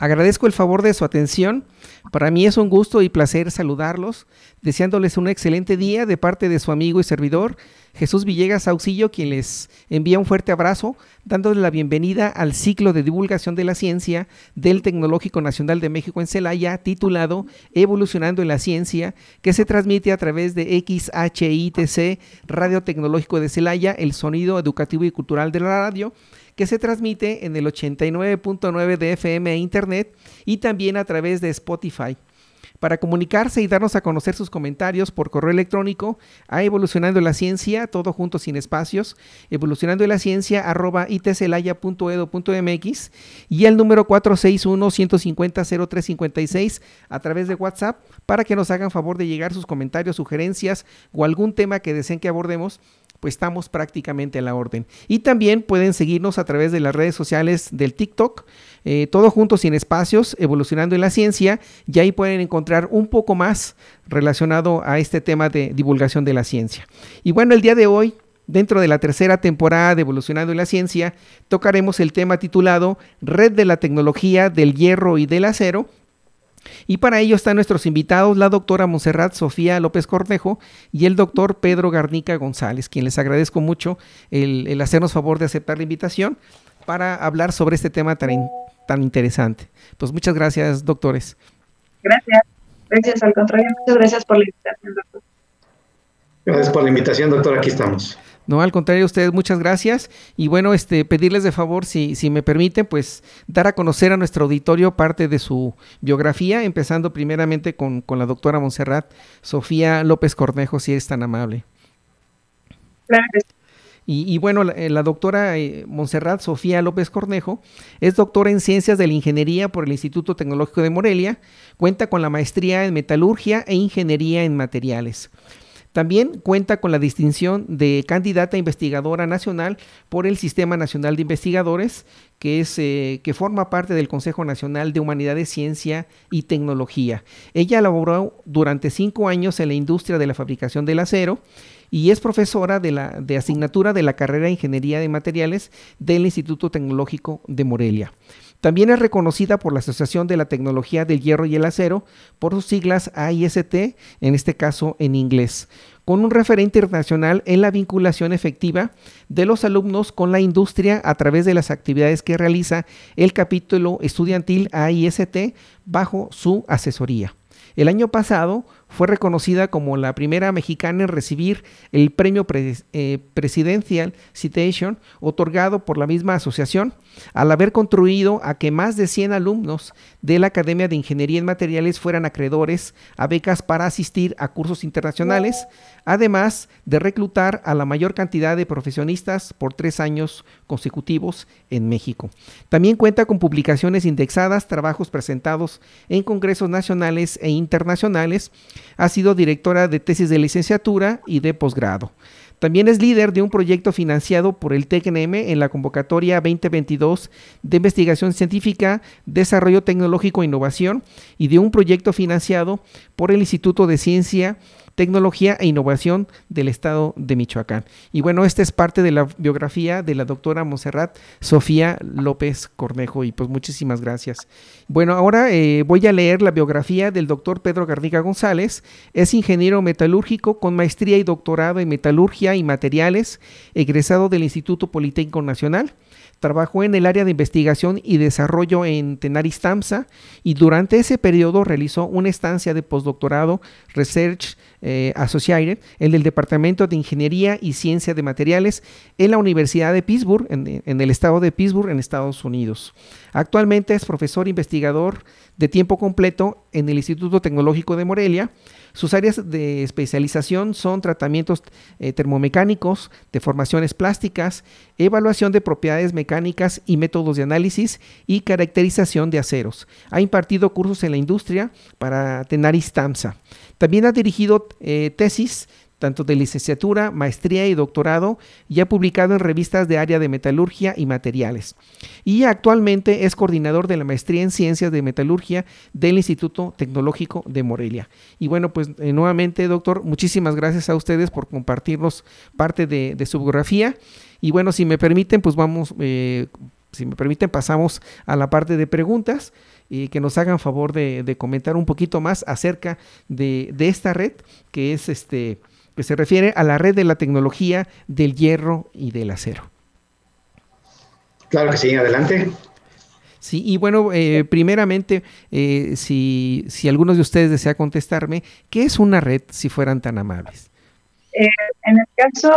Agradezco el favor de su atención. Para mí es un gusto y placer saludarlos, deseándoles un excelente día de parte de su amigo y servidor, Jesús Villegas Auxillo, quien les envía un fuerte abrazo, dándoles la bienvenida al ciclo de divulgación de la ciencia del Tecnológico Nacional de México en Celaya, titulado Evolucionando en la Ciencia, que se transmite a través de XHITC, Radio Tecnológico de Celaya, el sonido educativo y cultural de la radio que se transmite en el 89.9 de FM e Internet y también a través de Spotify. Para comunicarse y darnos a conocer sus comentarios por correo electrónico a Evolucionando la Ciencia, todo junto sin espacios, evolucionando la ciencia arroba itcelaya.edu.mx y el número 461-150-0356 a través de WhatsApp para que nos hagan favor de llegar sus comentarios, sugerencias o algún tema que deseen que abordemos pues estamos prácticamente a la orden. Y también pueden seguirnos a través de las redes sociales del TikTok, eh, todo junto sin espacios, evolucionando en la ciencia, y ahí pueden encontrar un poco más relacionado a este tema de divulgación de la ciencia. Y bueno, el día de hoy, dentro de la tercera temporada de Evolucionando en la Ciencia, tocaremos el tema titulado Red de la Tecnología del Hierro y del Acero, y para ello están nuestros invitados, la doctora Monserrat Sofía López Cornejo y el doctor Pedro Garnica González, quien les agradezco mucho el, hacernos favor de aceptar la invitación para hablar sobre este tema tan, tan interesante. Pues muchas gracias, doctores. Gracias. Gracias, al contrario. Muchas gracias por la invitación, doctor. Gracias por la invitación, doctor. Aquí estamos. No, al contrario, ustedes muchas gracias. Y bueno, este, pedirles de favor, si, si me permiten, pues dar a conocer a nuestro auditorio parte de su biografía, empezando primeramente con, la doctora Montserrat Sofía López Cornejo, si es tan amable. Claro. Y, bueno, la, la doctora eh, Montserrat Sofía López Cornejo es doctora en Ciencias de la Ingeniería por el Instituto Tecnológico de Morelia, cuenta con la maestría en Metalurgia e Ingeniería en Materiales. También cuenta con la distinción de candidata investigadora nacional por el Sistema Nacional de Investigadores, que, es, eh, que forma parte del Consejo Nacional de Humanidades, Ciencia y Tecnología. Ella laboró durante cinco años en la industria de la fabricación del acero y es profesora de, la, de asignatura de la carrera de Ingeniería de Materiales del Instituto Tecnológico de Morelia. También es reconocida por la Asociación de la Tecnología del Hierro y el Acero por sus siglas AIST, en este caso en inglés, con un referente internacional en la vinculación efectiva de los alumnos con la industria a través de las actividades que realiza el capítulo estudiantil AIST bajo su asesoría. El año pasado fue reconocida como la primera mexicana en recibir el premio eh, Presidential Citation otorgado por la misma asociación, al haber contribuido a que más de 100 alumnos de la Academia de Ingeniería en Materiales fueran acreedores a becas para asistir a cursos internacionales, además de reclutar a la mayor cantidad de profesionistas por tres años consecutivos en México. También cuenta con publicaciones indexadas, trabajos presentados en congresos nacionales e internacionales, ha sido directora de tesis de licenciatura y de posgrado. También es líder de un proyecto financiado por el TECNM en la convocatoria 2022 de investigación científica, desarrollo tecnológico e innovación y de un proyecto financiado por el Instituto de Ciencia Tecnología e Innovación del Estado de Michoacán. Y bueno, esta es parte de la biografía de la doctora Monserrat Sofía López Cornejo y pues muchísimas gracias. Bueno, ahora eh, voy a leer la biografía del doctor Pedro Garnica González. Es ingeniero metalúrgico con maestría y doctorado en metalurgia y materiales, egresado del Instituto Politécnico Nacional. Trabajó en el área de investigación y desarrollo en Tenaris Tamsa y durante ese periodo realizó una estancia de postdoctorado Research eh, Associated el Departamento de Ingeniería y Ciencia de Materiales en la Universidad de Pittsburgh, en, en el estado de Pittsburgh, en Estados Unidos. Actualmente es profesor investigador de tiempo completo en el Instituto Tecnológico de Morelia sus áreas de especialización son tratamientos eh, termomecánicos, deformaciones plásticas, evaluación de propiedades mecánicas y métodos de análisis y caracterización de aceros. Ha impartido cursos en la industria para Tenaris Tamsa. También ha dirigido eh, tesis tanto de licenciatura, maestría y doctorado, y ha publicado en revistas de área de metalurgia y materiales. Y actualmente es coordinador de la maestría en ciencias de metalurgia del Instituto Tecnológico de Morelia. Y bueno, pues eh, nuevamente, doctor, muchísimas gracias a ustedes por compartirnos parte de, su biografía. Y bueno, si me permiten, pues vamos, eh, si me permiten, pasamos a la parte de preguntas y que nos hagan favor de, comentar un poquito más acerca de, de, esta red que es este que se refiere a la red de la tecnología del hierro y del acero. Claro que sí, adelante. Sí, y bueno, eh, primeramente, eh, si, si algunos de ustedes desea contestarme, ¿qué es una red si fueran tan amables? Eh, en el caso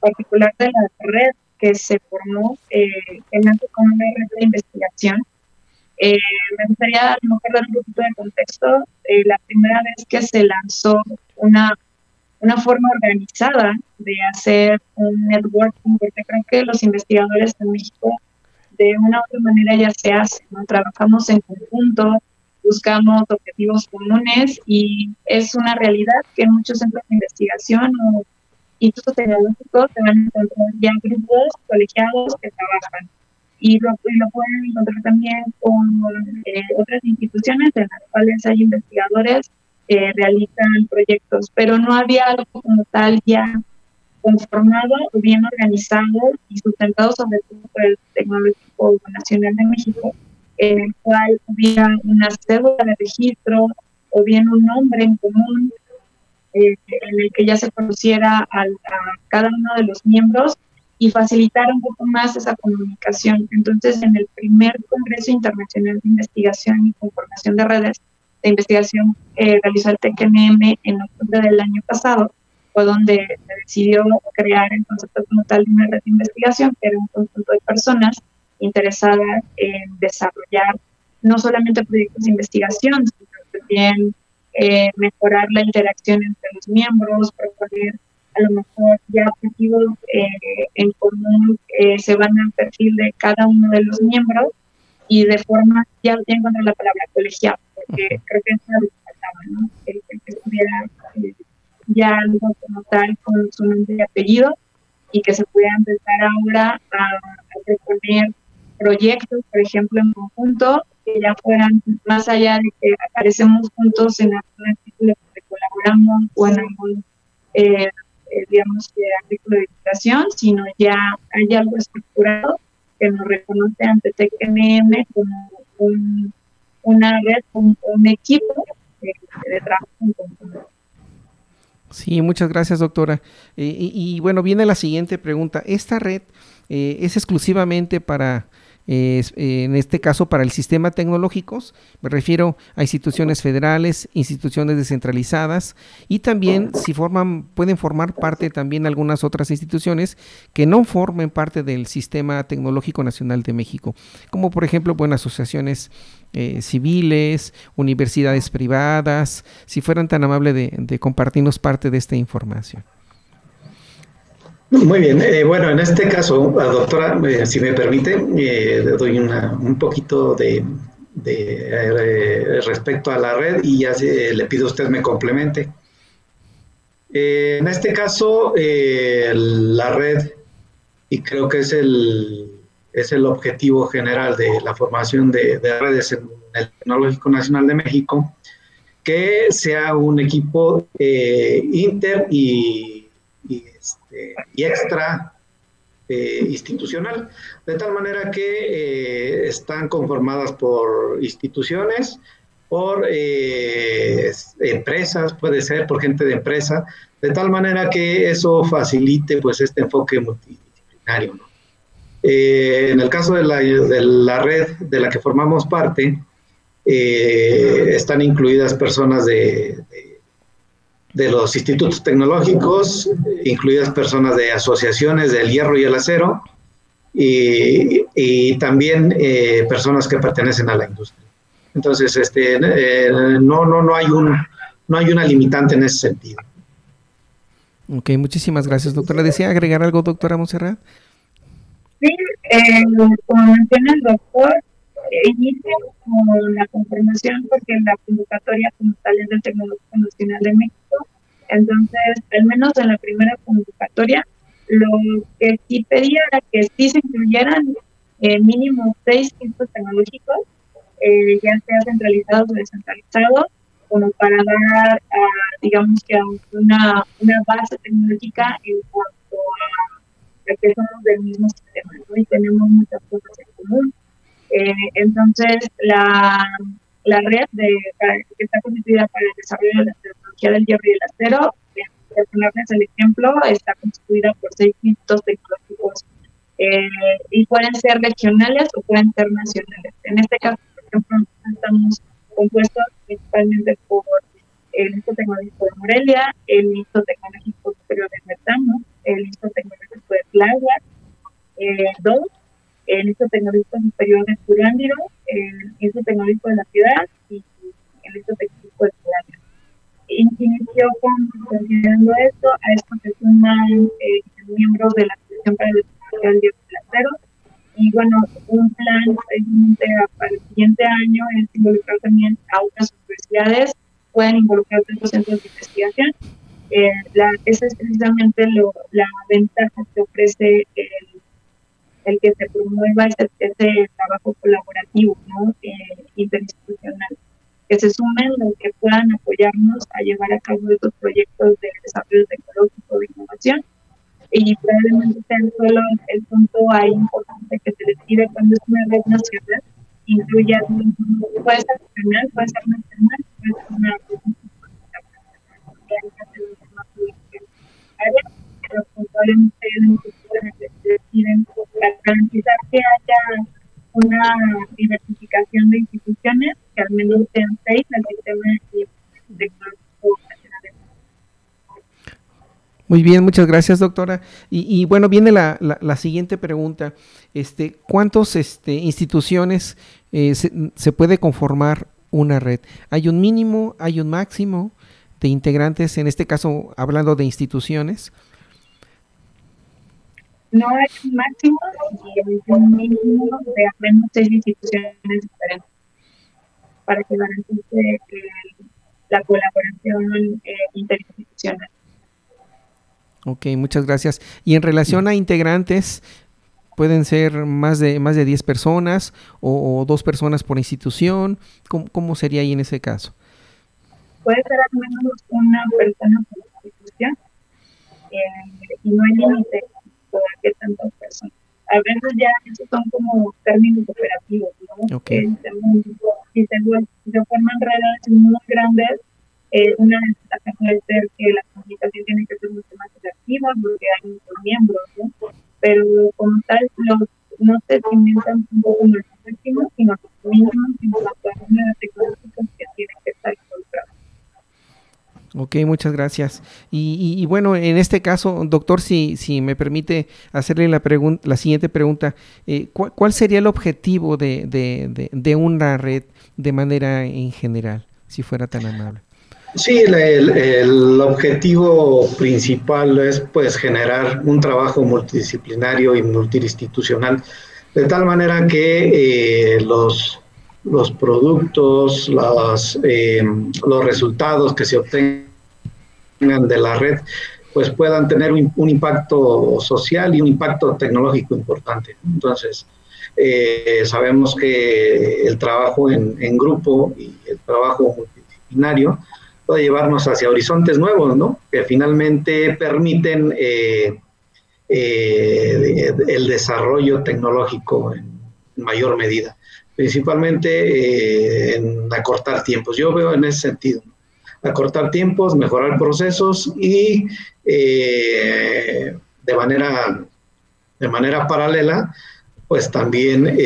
particular de la red que se formó, eh, nace como una red de investigación, me gustaría dar un poquito de contexto. la primera vez que se lanzó una una forma organizada de hacer un networking, porque creo que los investigadores en México de una u otra manera ya se hacen, ¿no? Trabajamos en conjunto, buscamos objetivos comunes y es una realidad que en muchos centros de investigación o institutos tecnológicos se van a encontrar ya grupos colegiados que trabajan. Y lo, pueden encontrar también con eh, otras instituciones en las cuales hay investigadores realizan proyectos, pero no había algo como tal ya conformado o bien organizado y sustentado sobre todo por el Tecnológico Nacional de México, en el cual hubiera una cédula de registro o bien un nombre en común eh, en el que ya se conociera a cada uno de los miembros y facilitar un poco más esa comunicación. Entonces, en el primer Congreso Internacional de Investigación y Conformación de Redes, de investigación que realizó el TECNM en octubre del año pasado, fue donde se decidió crear el concepto como tal de una red de investigación, que era un conjunto de personas interesadas en desarrollar no solamente proyectos de investigación, sino también eh, mejorar la interacción entre los miembros, proponer a lo mejor ya objetivos eh, en común que se van al perfil de cada uno de los miembros y de forma, ya, ya encontré la palabra colegiada, porque creo que es lo que faltaba, ¿no? El, que estuviera eh, ya algo como tal con su nombre y apellido y que se pudiera empezar ahora a, a proponer proyectos, por ejemplo, en conjunto, que ya fueran más allá de que aparecemos juntos en algún artículo que colaboramos o en algún, eh, eh, digamos, artículo de educación, sino ya hay algo estructurado que nos reconoce ante TKM como un una red, un, equipo de, trabajo en conjunto. Sí, muchas gracias, doctora. Eh, y, bueno, viene la siguiente pregunta. ¿Esta red eh, es exclusivamente para en este caso para el sistema tecnológicos, me refiero a instituciones federales, instituciones descentralizadas y también si forman, pueden formar parte también algunas otras instituciones que no formen parte del sistema tecnológico nacional de México, como por ejemplo, buenas asociaciones eh, civiles, universidades privadas, si fueran tan amables de compartirnos parte de esta información. Muy bien, eh, bueno, en este caso, doctora, eh, si me permite, eh, doy un poquito de, respecto a la red y ya le pido a usted me complemente. en este caso, la red, y creo que es el, es el objetivo general de la formación de, redes en el Tecnológico Nacional de México, que sea un equipo inter y este, y extra eh, institucional, de tal manera que eh, están conformadas por instituciones, por eh, empresas, puede ser por gente de empresa, de tal manera que eso facilite pues este enfoque multidisciplinario. en el caso de la, de la, red de la que formamos parte, están incluidas personas de de los institutos tecnológicos, incluidas personas de asociaciones del hierro y el acero, y, también eh, personas que pertenecen a la industria. Entonces, este, eh, no, no, no, hay un, no hay una limitante en ese sentido. Ok, muchísimas gracias, doctora. ¿Desea agregar algo, doctora Monserrat? Sí, eh, como menciona el doctor, eh, inicia con la conformación porque la convocatoria como tal es del Tecnológico Nacional de México. Entonces, al menos en la primera convocatoria, lo que sí pedía era que sí se incluyeran eh, mínimo seis institutos tecnológicos, eh, ya sea centralizados o descentralizados, como para dar, digamos que una, una base tecnológica en cuanto a, que somos del mismo sistema y tenemos muchas cosas en común. Eh, entonces, la, la red de, que está constituida para el desarrollo de la tecnología del hierro y el acero, para ponerles el ejemplo, está constituida por seis institutos tecnológicos eh, y pueden ser regionales o pueden ser nacionales. En este caso, por ejemplo, estamos compuestos principalmente por el Instituto Tecnológico de Morelia, el Instituto Tecnológico Superior de Metano, el Instituto Tecnológico de Playa, eh, dos, el Instituto Tecnológico Superior de Curándiro, Instituto Tecnológico de la Ciudad y el Instituto Tecnológico de Playa. Inició con, considerando esto, a se suman eh, miembros de la Asociación para el Desarrollo del Acero, y bueno, un plan para el siguiente año es involucrar también a otras universidades, pueden involucrar otros centros de investigación. Eh, la, esa es precisamente lo, la ventaja que ofrece el, el que se promueva ese, ese trabajo colaborativo ¿no? Eh, interinstitucional. Que se sumen los que puedan apoyarnos a llevar a cabo estos proyectos de desarrollo tecnológico de innovación y probablemente sea solo el punto ahí importante que se les pide cuando es una red nacional, incluya, puede ser nacional, puede ser nacional, puede ser una pero probablemente en el futuro deciden garantizar que haya una diversificación de instituciones, que al menos sean seis el sistema de Muy bien, muchas gracias, doctora. Y, bueno, viene la, la, siguiente pregunta. Este, ¿Cuántas este, instituciones eh, se, puede conformar una red? ¿Hay un mínimo, hay un máximo de integrantes, en este caso hablando de instituciones? No hay un máximo y hay un mínimo de al menos seis instituciones diferentes para que garantice la colaboración eh, interinstitucional. Ok, muchas gracias. Y en relación a integrantes, pueden ser más de más de 10 personas o, dos personas por institución. ¿Cómo, sería ahí en ese caso? Puede ser al menos una persona por institución eh, y no hay límite qué tantas personas. A veces ya esos son como términos operativos, ¿no? Okay. Si se, se forman redes muy grandes, eh, una ventaja puede ser que la comunicación tiene que ser mucho más efectiva porque hay muchos miembros, ¿no? Pero como tal, los, no se cimentan un poco más efectivos, sino los mínimos en cuanto a número tecnológicos que tienen que estar. Ok, muchas gracias. Y, y, bueno, en este caso, doctor, si, si me permite hacerle la, la siguiente pregunta, eh, ¿cuál, ¿cuál, sería el objetivo de, una red de manera en general, si fuera tan amable? Sí, el, objetivo principal es pues generar un trabajo multidisciplinario y multiinstitucional, de tal manera que eh, los, los productos, eh, los resultados que se obtengan de la red, pues puedan tener un, impacto social y un impacto tecnológico importante. Entonces, eh, sabemos que el trabajo en, grupo y el trabajo multidisciplinario, puede llevarnos hacia horizontes nuevos, ¿no? Que finalmente permiten eh, el desarrollo tecnológico en mayor medida, principalmente eh, en acortar tiempos. Yo veo en ese sentido, acortar tiempos, mejorar procesos y de manera de manera paralela, pues también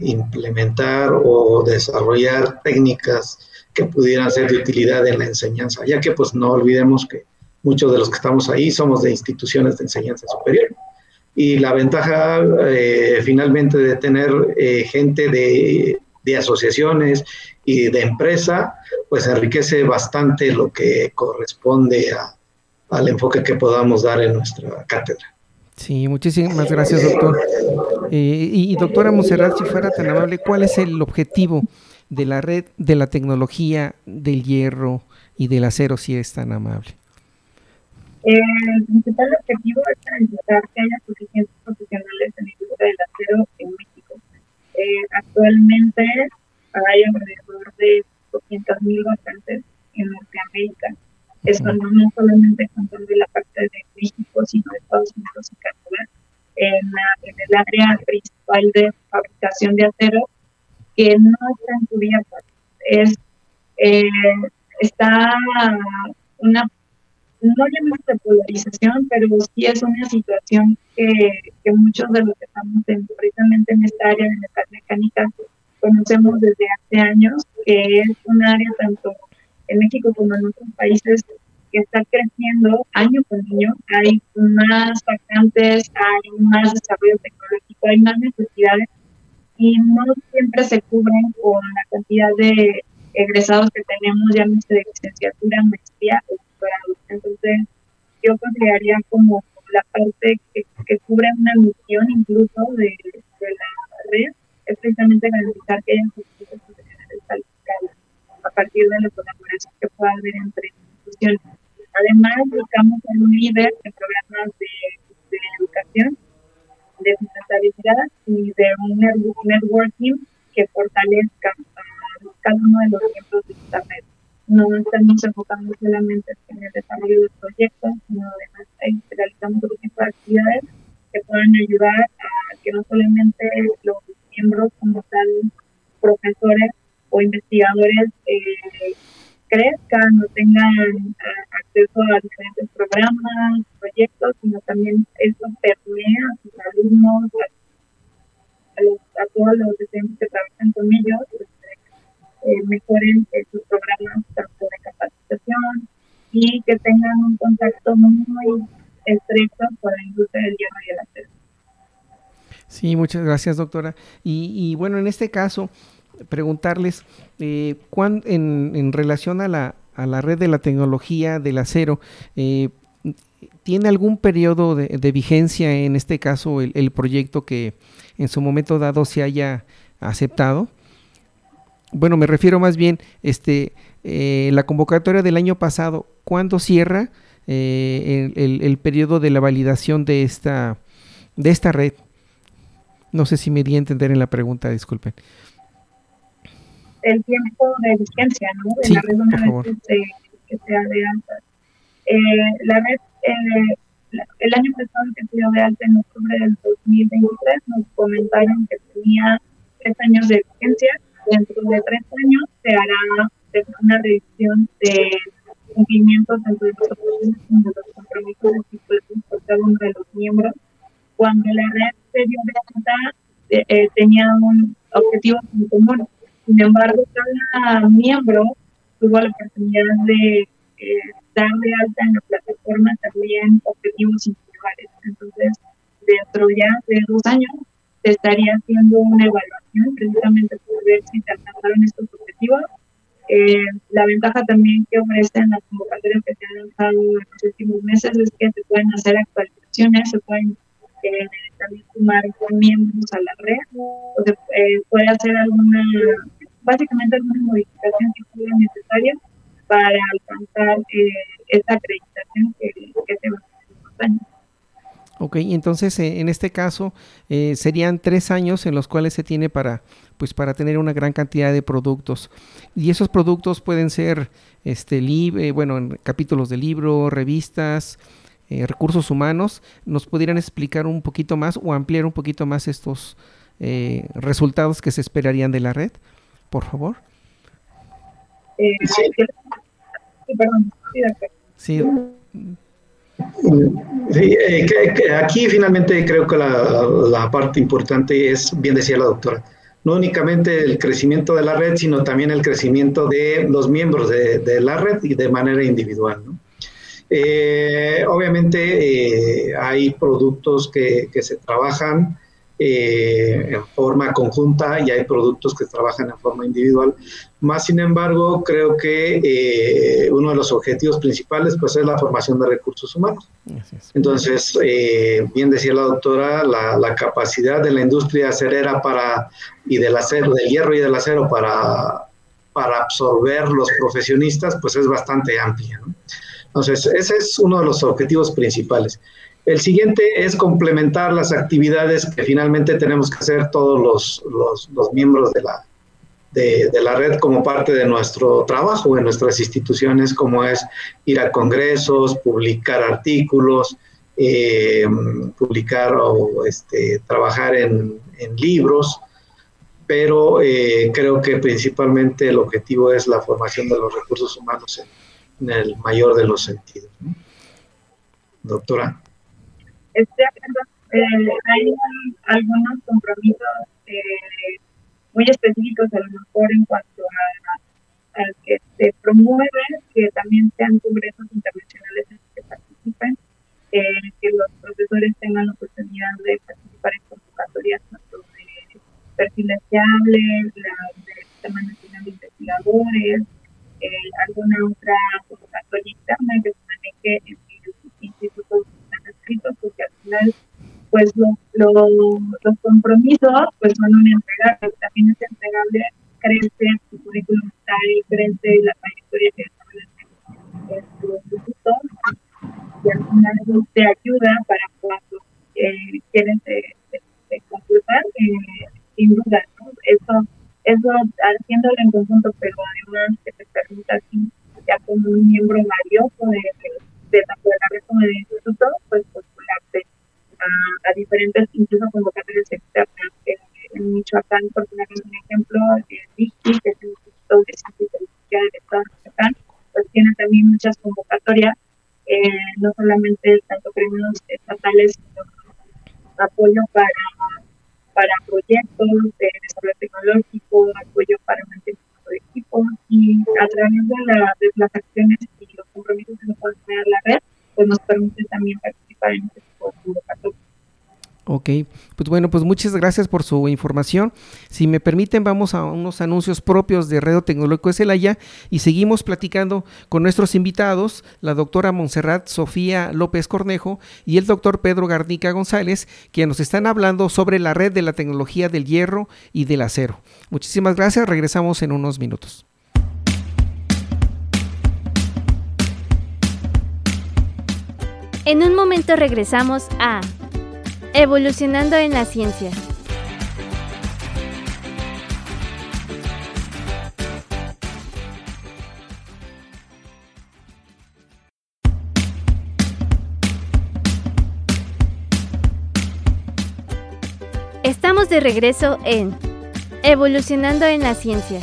implementar o desarrollar técnicas que pudieran ser de utilidad en la enseñanza, ya que pues no olvidemos que muchos de los que estamos ahí somos de instituciones de enseñanza superior. Y la ventaja eh, finalmente de tener eh, gente de, de, asociaciones y de empresa, pues enriquece bastante lo que corresponde al enfoque que podamos dar en nuestra cátedra. Sí, muchísimas gracias, doctor. Eh, y, doctora Monserrat, si fuera tan amable, ¿cuál es el objetivo de la red de la tecnología del hierro y del acero, si es tan amable? El principal objetivo es garantizar que haya suficientes profesionales en la industria del acero en México. Eh, actualmente hay alrededor de 200.000 vacantes en Norteamérica. Eso no, no solamente contando la parte de México, sino de Estados Unidos y Canadá, en, en el área principal de fabricación de acero, que no están cubiertas. Es, eh, está una, no llamamos de polarización, pero sí es una situación que, que muchos de los que estamos en, precisamente en esta área de mecánica conocemos desde hace años, que es un área tanto en México como en otros países que está creciendo año con año. Hay más vacantes, hay más desarrollo tecnológico, hay más necesidades y no siempre se cubren con la cantidad de egresados que tenemos, ya de licenciatura, maestría o Entonces, yo consideraría como la parte que, que cubre una misión incluso de, de la red, es precisamente garantizar que haya suficientes profesionales calificados a partir de la colaboración que pueda haber entre instituciones. Además, buscamos ser un líder de programas de, de educación de sustentabilidad y de un networking que fortalezca a cada uno de los miembros de esta red. No estamos enfocando solamente en el desarrollo de proyectos, sino además realizamos otro tipo de actividades que puedan ayudar a que no solamente los miembros como tal, profesores o investigadores eh, crezcan o tengan eh, acceso a diferentes programas, proyectos, sino también eso permea a sus alumnos, a, todos los docentes que trabajan con ellos, eh, mejoren eh, sus programas tanto de capacitación y que tengan un contacto muy estrecho con la industria del hierro y el acero. Sí, muchas gracias, doctora. Y, bueno, en este caso, preguntarles, eh, en, en, relación a la, a la red de la tecnología del acero, eh, ¿tiene algún periodo de, vigencia en este caso el, proyecto que en su momento dado se haya aceptado? Bueno, me refiero más bien, este, eh, la convocatoria del año pasado, ¿cuándo cierra el, el, el, periodo de la validación de esta, de esta red? No sé si me di a entender en la pregunta, disculpen el tiempo de vigencia, ¿no? De la red una vez que, sea de alta. Eh, la red, eh, el año pasado que se dio de alta en octubre del 2023, nos comentaron que tenía tres años de vigencia. Dentro de tres años se hará una revisión de cumplimiento tanto de los compromisos por cada uno de los miembros. Cuando la red se dio de alta, eh, tenía un objetivo en común sin embargo, cada miembro tuvo la oportunidad de eh, dar de alta en la plataforma también objetivos individuales. Entonces, dentro ya de dos años, se estaría haciendo una evaluación precisamente para ver si se alcanzaron estos objetivos. Eh, la ventaja también que ofrecen las convocatorias que se han lanzado en los últimos meses es que se pueden hacer actualizaciones, se pueden eh, también sumar miembros a la red, o se puede hacer alguna básicamente alguna modificación que sea necesaria para alcanzar eh, esa acreditación que, que se va a hacer en los años. Ok, entonces eh, en este caso eh, serían tres años en los cuales se tiene para, pues, para tener una gran cantidad de productos. Y esos productos pueden ser este, eh, bueno, en capítulos de libro, revistas, eh, recursos humanos. ¿Nos pudieran explicar un poquito más o ampliar un poquito más estos eh, resultados que se esperarían de la red? por favor. Eh, sí. perdón. Sí. Eh, aquí finalmente creo que la, parte importante es, bien decía la doctora, no únicamente el crecimiento de la red, sino también el crecimiento de los miembros de, la red y de manera individual. Eh, obviamente hay productos que, se trabajan eh, en forma conjunta y hay productos que trabajan en forma individual. Más sin embargo, creo que eh, uno de los objetivos principales pues, es la formación de recursos humanos. Entonces, eh, bien decía la doctora, la, capacidad de la industria acerera para, y del acero, del hierro y del acero para, para absorber los profesionistas, pues es bastante amplia. Entonces, ese es uno de los objetivos principales. El siguiente es complementar las actividades que finalmente tenemos que hacer todos los, los, miembros de la, de, la red como parte de nuestro trabajo en nuestras instituciones, como es ir a congresos, publicar artículos, eh, publicar o este, trabajar en, libros, pero eh, creo que principalmente el objetivo es la formación de los recursos humanos en, el mayor de los sentidos. Doctora. Este, eh, hay algunos compromisos eh, muy específicos a lo mejor en cuanto a, que se promueve que también sean congresos internacionales en los que participen, eh, que los profesores tengan la oportunidad de participar en convocatorias tanto de perfiles la del Sistema Nacional de Investigadores, eh, alguna otra convocatoria interna que se maneje en porque al final, pues los compromisos pues son un entregable, también es entregable, crece tu currículum vitae, crece la trayectoria que desarrollas en tu instituto, y al final eso te ayuda para cuando eh, quieres de, concursar, eh, sin duda, eso, eso haciéndolo en conjunto, pero además que te permita así, ya como un miembro valioso de, de de tanto de la red como del instituto, pues postularte a, a diferentes, incluso convocatorias externas. En, en Michoacán, por poner un ejemplo, el ICI, que es el Instituto de Ciencia y Tecnología del Estado de Michoacán, pues tiene también muchas convocatorias, eh, no solamente tanto premios estatales, sino apoyo para para proyectos de desarrollo tecnológico, apoyo para mantenimiento de equipos y a través de, la, de las acciones compromisos que nos puede crear la red, pues nos permite también participar en este. Ok, pues bueno, pues muchas gracias por su información. Si me permiten, vamos a unos anuncios propios de Radio Tecnológico de Celaya y seguimos platicando con nuestros invitados, la doctora Montserrat Sofía López Cornejo y el doctor Pedro Garnica González, que nos están hablando sobre la red de la tecnología del hierro y del acero. Muchísimas gracias, regresamos en unos minutos. En un momento regresamos a Evolucionando en la ciencia. Estamos de regreso en Evolucionando en la ciencia.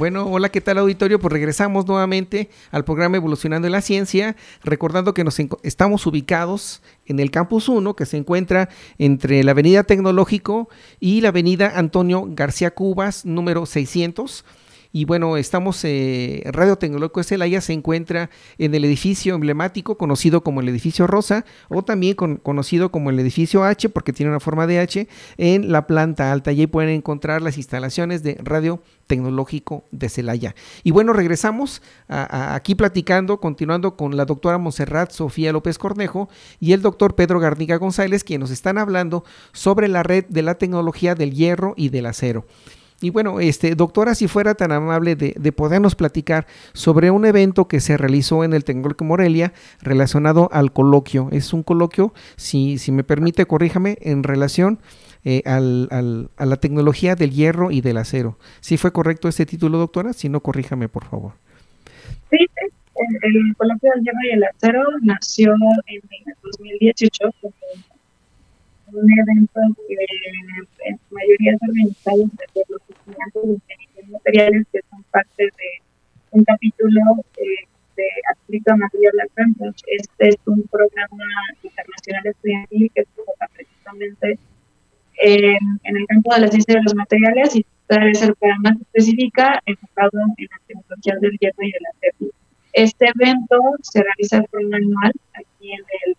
Bueno, hola, ¿qué tal auditorio? Pues regresamos nuevamente al programa Evolucionando en la Ciencia, recordando que nos estamos ubicados en el Campus 1, que se encuentra entre la Avenida Tecnológico y la Avenida Antonio García Cubas, número 600. Y bueno, estamos, eh, Radio Tecnológico de Celaya se encuentra en el edificio emblemático conocido como el edificio Rosa o también conocido como el edificio H porque tiene una forma de H en la planta alta. Y ahí pueden encontrar las instalaciones de Radio Tecnológico de Celaya. Y bueno, regresamos aquí platicando, continuando con la doctora Monserrat Sofía López Cornejo y el doctor Pedro Garnica González, quienes nos están hablando sobre la red de la tecnología del hierro y del acero. Y bueno, este, doctora, si fuera tan amable de, de, podernos platicar sobre un evento que se realizó en el Tecnológico Morelia relacionado al coloquio. Es un coloquio, si, si me permite, corríjame, en relación eh, al, al, a la tecnología del hierro y del acero. ¿Sí fue correcto este título, doctora? Si no, corríjame, por favor. Sí, el, coloquio del hierro y el acero nació en el 2018 como un evento que en su mayoría es organizado por los estudiantes de ingeniería materiales que son parte de un capítulo eh, de Adscrito a Material Advantage. Este es un programa internacional estudiantil que se enfoca precisamente en, el campo de la ciencia de los materiales y debe ser para más específica enfocado en las tecnologías del hierro y el acero. Este evento se realiza de forma anual aquí en el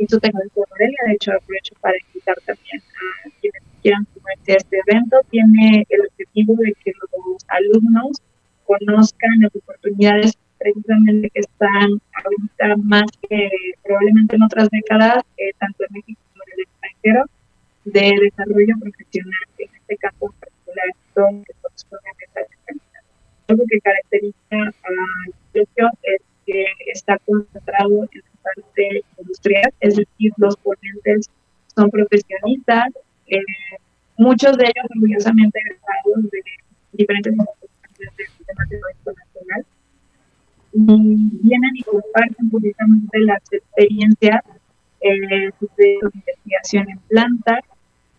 Instituto Tecnológico de Morelia. De hecho, aprovecho para invitar también a quienes quieran sumarse a este evento. Tiene el objetivo de que los alumnos conozcan las oportunidades precisamente que están ahorita más que probablemente en otras décadas, eh, tanto en México como en el extranjero, de desarrollo profesional, en este caso en particular, todo lo que corresponde a esta Algo que caracteriza al colegio es que está concentrado en la parte industrial, es decir, los ponentes son profesionistas, eh, muchos de ellos orgullosamente egresados de diferentes instituciones del sistema tecnológico nacional, y vienen y comparten públicamente las experiencias eh, de investigación en planta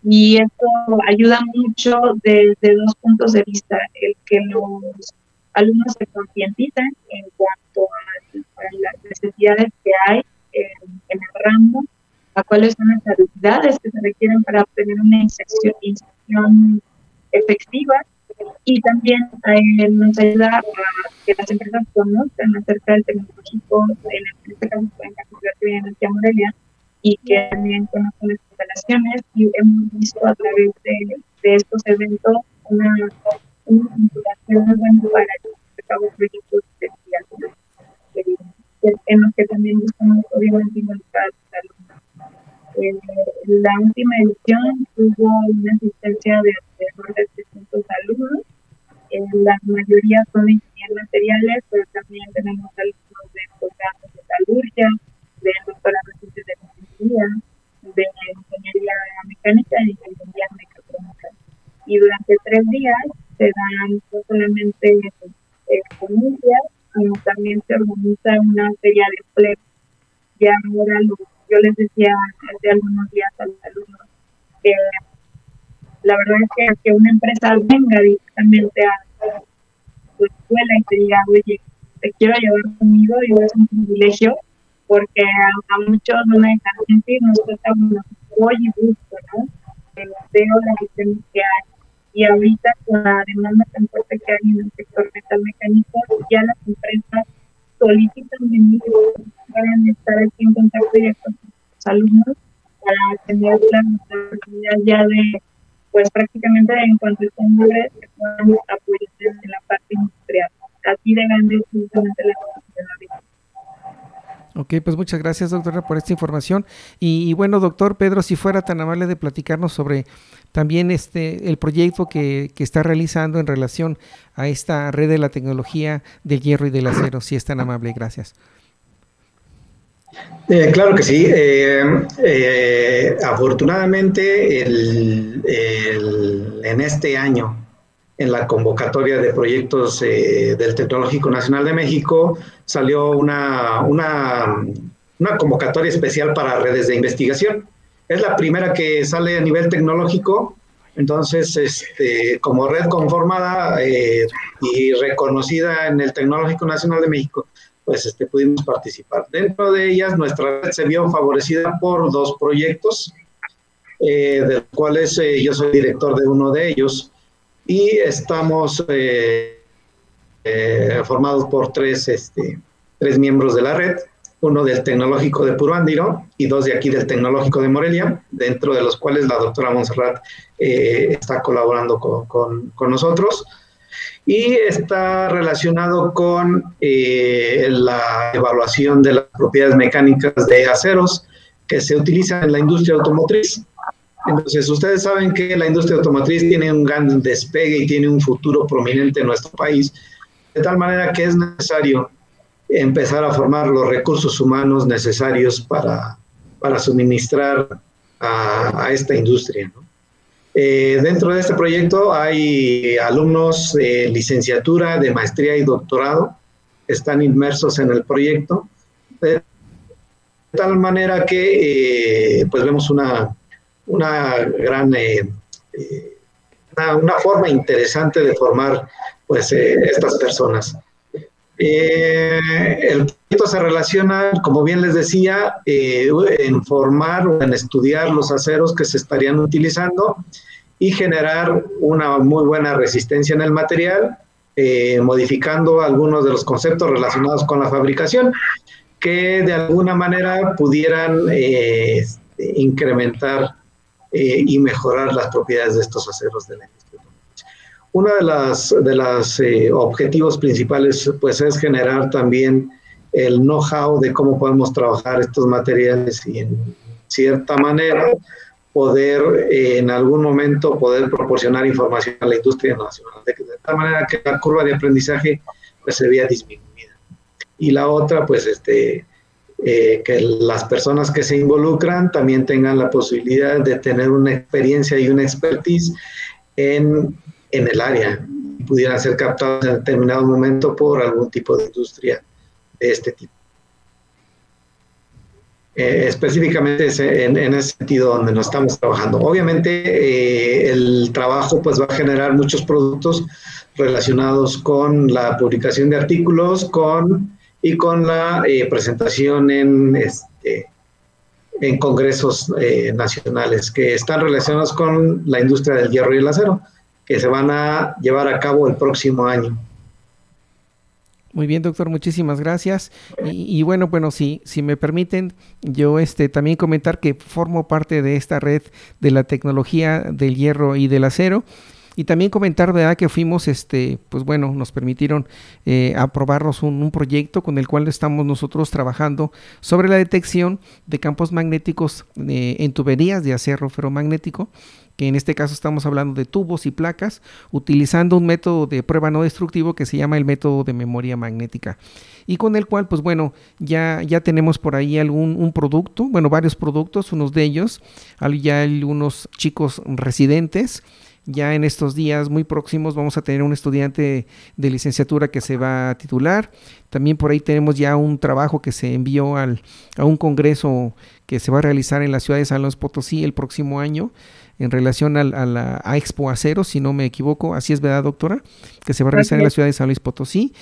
y esto ayuda mucho desde dos puntos de vista, el que los alumnos se concienticen en cuanto a, las necesidades que hay en, el ramo, a cuáles son las habilidades que se requieren para obtener una inserción, inserción efectiva. Y también eh, nos ayuda a que las empresas conozcan acerca del tecnológico, en este caso en la Energía Morelia, y que también conozcan las instalaciones. Y hemos visto a través de, de estos eventos una, una vinculación muy buena para cabo proyectos de eh, en los que también buscamos obviamente involucrar a los la última edición tuvo una asistencia de alrededor de 300 alumnos. La mayoría son ingenieros materiales, pero también tenemos alumnos de posgrado de metalurgia, de doctorado en ciencias de ingeniería, de ingeniería mecánica y ingeniería mecatrónica. Y durante tres días se dan no solamente exponencias, sino también se organiza una feria de empleo. Ya ahora yo les decía hace algunos días a los alumnos que la verdad es que, que una empresa venga directamente a tu escuela y te diga, oye, te quiero llevar conmigo, y es un privilegio, porque a, muchos no me dejan sentir, nosotros voy y busco, ¿no? Eh, veo la que hay. Y ahorita con la demanda tan fuerte que hay en el sector metal mecánico, ya las empresas solicitan venir para estar aquí en contacto directo con los alumnos para tener la oportunidad ya de pues prácticamente en cuanto estén libres, se puedan apoyar en la parte industrial. Así de grande es justamente la Ok, pues muchas gracias doctora por esta información. Y, bueno, doctor Pedro, si fuera tan amable de platicarnos sobre también este el proyecto que, que, está realizando en relación a esta red de la tecnología del hierro y del acero, si es tan amable, gracias. Eh, claro que sí. Eh, eh, afortunadamente, en este año, en la convocatoria de proyectos del Tecnológico Nacional de México, salió una, una, una, convocatoria especial para redes de investigación. Es la primera que sale a nivel tecnológico. Entonces, este, como red conformada y reconocida en el Tecnológico Nacional de México, pues este, pudimos participar. Dentro de ellas, nuestra red se vio favorecida por dos proyectos, eh, de los cuales eh, yo soy director de uno de ellos, y estamos eh, formados por tres, este, tres miembros de la red, uno del Tecnológico de Puruándiro y dos de aquí del Tecnológico de Morelia, dentro de los cuales la doctora Montserrat está colaborando con, con, con nosotros y está relacionado con eh, la evaluación de las propiedades mecánicas de aceros que se utilizan en la industria automotriz. Entonces, ustedes saben que la industria automotriz tiene un gran despegue y tiene un futuro prominente en nuestro país, de tal manera que es necesario empezar a formar los recursos humanos necesarios para, para suministrar a, esta industria. Eh, dentro de este proyecto hay alumnos de licenciatura, de maestría y doctorado, que están inmersos en el proyecto, de tal manera que eh, pues vemos una, una gran, eh, una, forma interesante de formar pues estas personas. el proyecto se relaciona, como bien les decía, en formar o en estudiar los aceros que se estarían utilizando y generar una muy buena resistencia en el material eh, modificando algunos de los conceptos relacionados con la fabricación que de alguna manera pudieran eh, incrementar eh, y mejorar las propiedades de estos aceros de la industria. Uno de los de las, objetivos principales pues, es generar también el know-how de cómo podemos trabajar estos materiales y en cierta manera poder eh, en algún momento poder proporcionar información a la industria nacional, de, tal manera que la curva de aprendizaje pues, se vea disminuida. Y la otra, pues, este, eh, que las personas que se involucran también tengan la posibilidad de tener una experiencia y una expertise en, en el área pudieran ser captados en determinado momento por algún tipo de industria de este tipo. Eh, específicamente en, ese sentido donde nos estamos trabajando. Obviamente eh, el trabajo pues va a generar muchos productos relacionados con la publicación de artículos con, y con la eh, presentación en, este, en congresos nacionales que están relacionados con la industria del hierro y el acero, que se van a llevar a cabo el próximo año. Muy bien, doctor, muchísimas gracias. Y, bueno, bueno, si, si me permiten, yo este también comentar que formo parte de esta red de la tecnología del hierro y del acero. Y también comentar, ¿verdad? Que fuimos, este, pues bueno, nos permitieron eh, aprobarnos un, proyecto con el cual estamos nosotros trabajando sobre la detección de campos magnéticos eh, en tuberías de acero ferromagnético que en este caso estamos hablando de tubos y placas, utilizando un método de prueba no destructivo que se llama el método de memoria magnética. Y con el cual, pues bueno, ya, ya tenemos por ahí algún un producto, bueno, varios productos, unos de ellos, ya hay unos chicos residentes, ya en estos días muy próximos vamos a tener un estudiante de licenciatura que se va a titular. También por ahí tenemos ya un trabajo que se envió al, a un congreso que se va a realizar en la ciudad de San Luis Potosí el próximo año en relación a, la a Expo Acero, si no me equivoco. Así es, ¿verdad, doctora? Que se va a realizar en la ciudad de San Luis Potosí.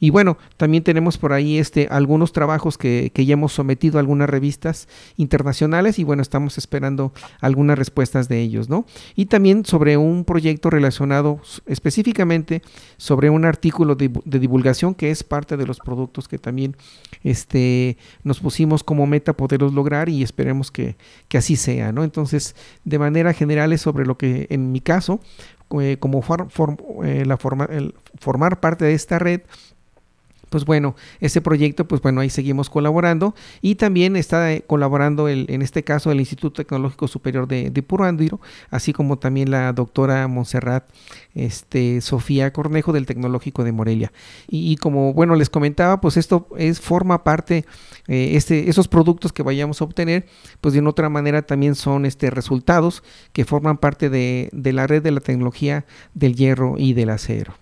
Y bueno, también tenemos por ahí este, algunos trabajos que, que, ya hemos sometido a algunas revistas internacionales y bueno, estamos esperando algunas respuestas de ellos, ¿no? Y también sobre un proyecto relacionado específicamente sobre un artículo de, divulgación que es parte de los productos que también este, nos pusimos como meta poderlos lograr y esperemos que, que así sea, ¿no? Entonces, de manera general es sobre lo que en mi caso, eh, como eh, formar parte de esta red, pues bueno, ese proyecto, pues bueno, ahí seguimos colaborando y también está eh, colaborando el, en este caso el Instituto Tecnológico Superior de, de así como también la doctora Montserrat este, Sofía Cornejo del Tecnológico de Morelia. Y, como bueno les comentaba, pues esto es forma parte, eh, este, esos productos que vayamos a obtener, pues de una otra manera también son este, resultados que forman parte de la red de la tecnología del hierro y del acero.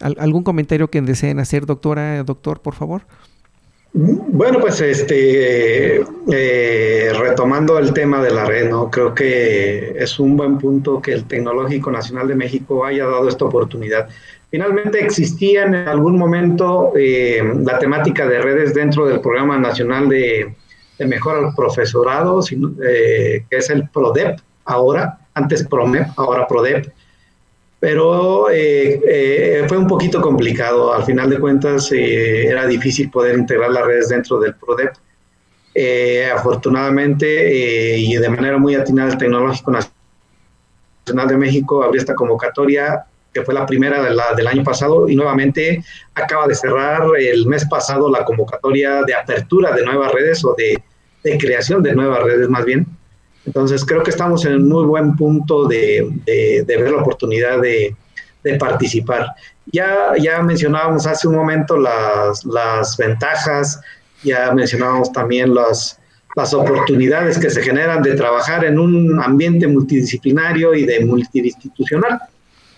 ¿Algún comentario que deseen hacer, doctora, doctor, por favor? Bueno, pues este, eh, retomando el tema de la red, ¿no? Creo que es un buen punto que el Tecnológico Nacional de México haya dado esta oportunidad. Finalmente existía en algún momento eh, la temática de redes dentro del Programa Nacional de, de Mejora al Profesorado, eh, que es el PRODEP ahora, antes PROMEP, ahora PRODEP pero eh, eh, fue un poquito complicado. Al final de cuentas, eh, era difícil poder integrar las redes dentro del PRODEP. afortunadamente, y de manera muy atinada, el Tecnológico Nacional de México abrió esta convocatoria, que fue la primera de la, del año pasado, y nuevamente acaba de cerrar el mes pasado la convocatoria de apertura de nuevas redes o de creación de nuevas redes más bien entonces creo que estamos en un muy buen punto de, ver la oportunidad de, participar. Ya, ya mencionábamos hace un momento las, ventajas, ya mencionábamos también las, las oportunidades que se generan de trabajar en un ambiente multidisciplinario y de multiinstitucional.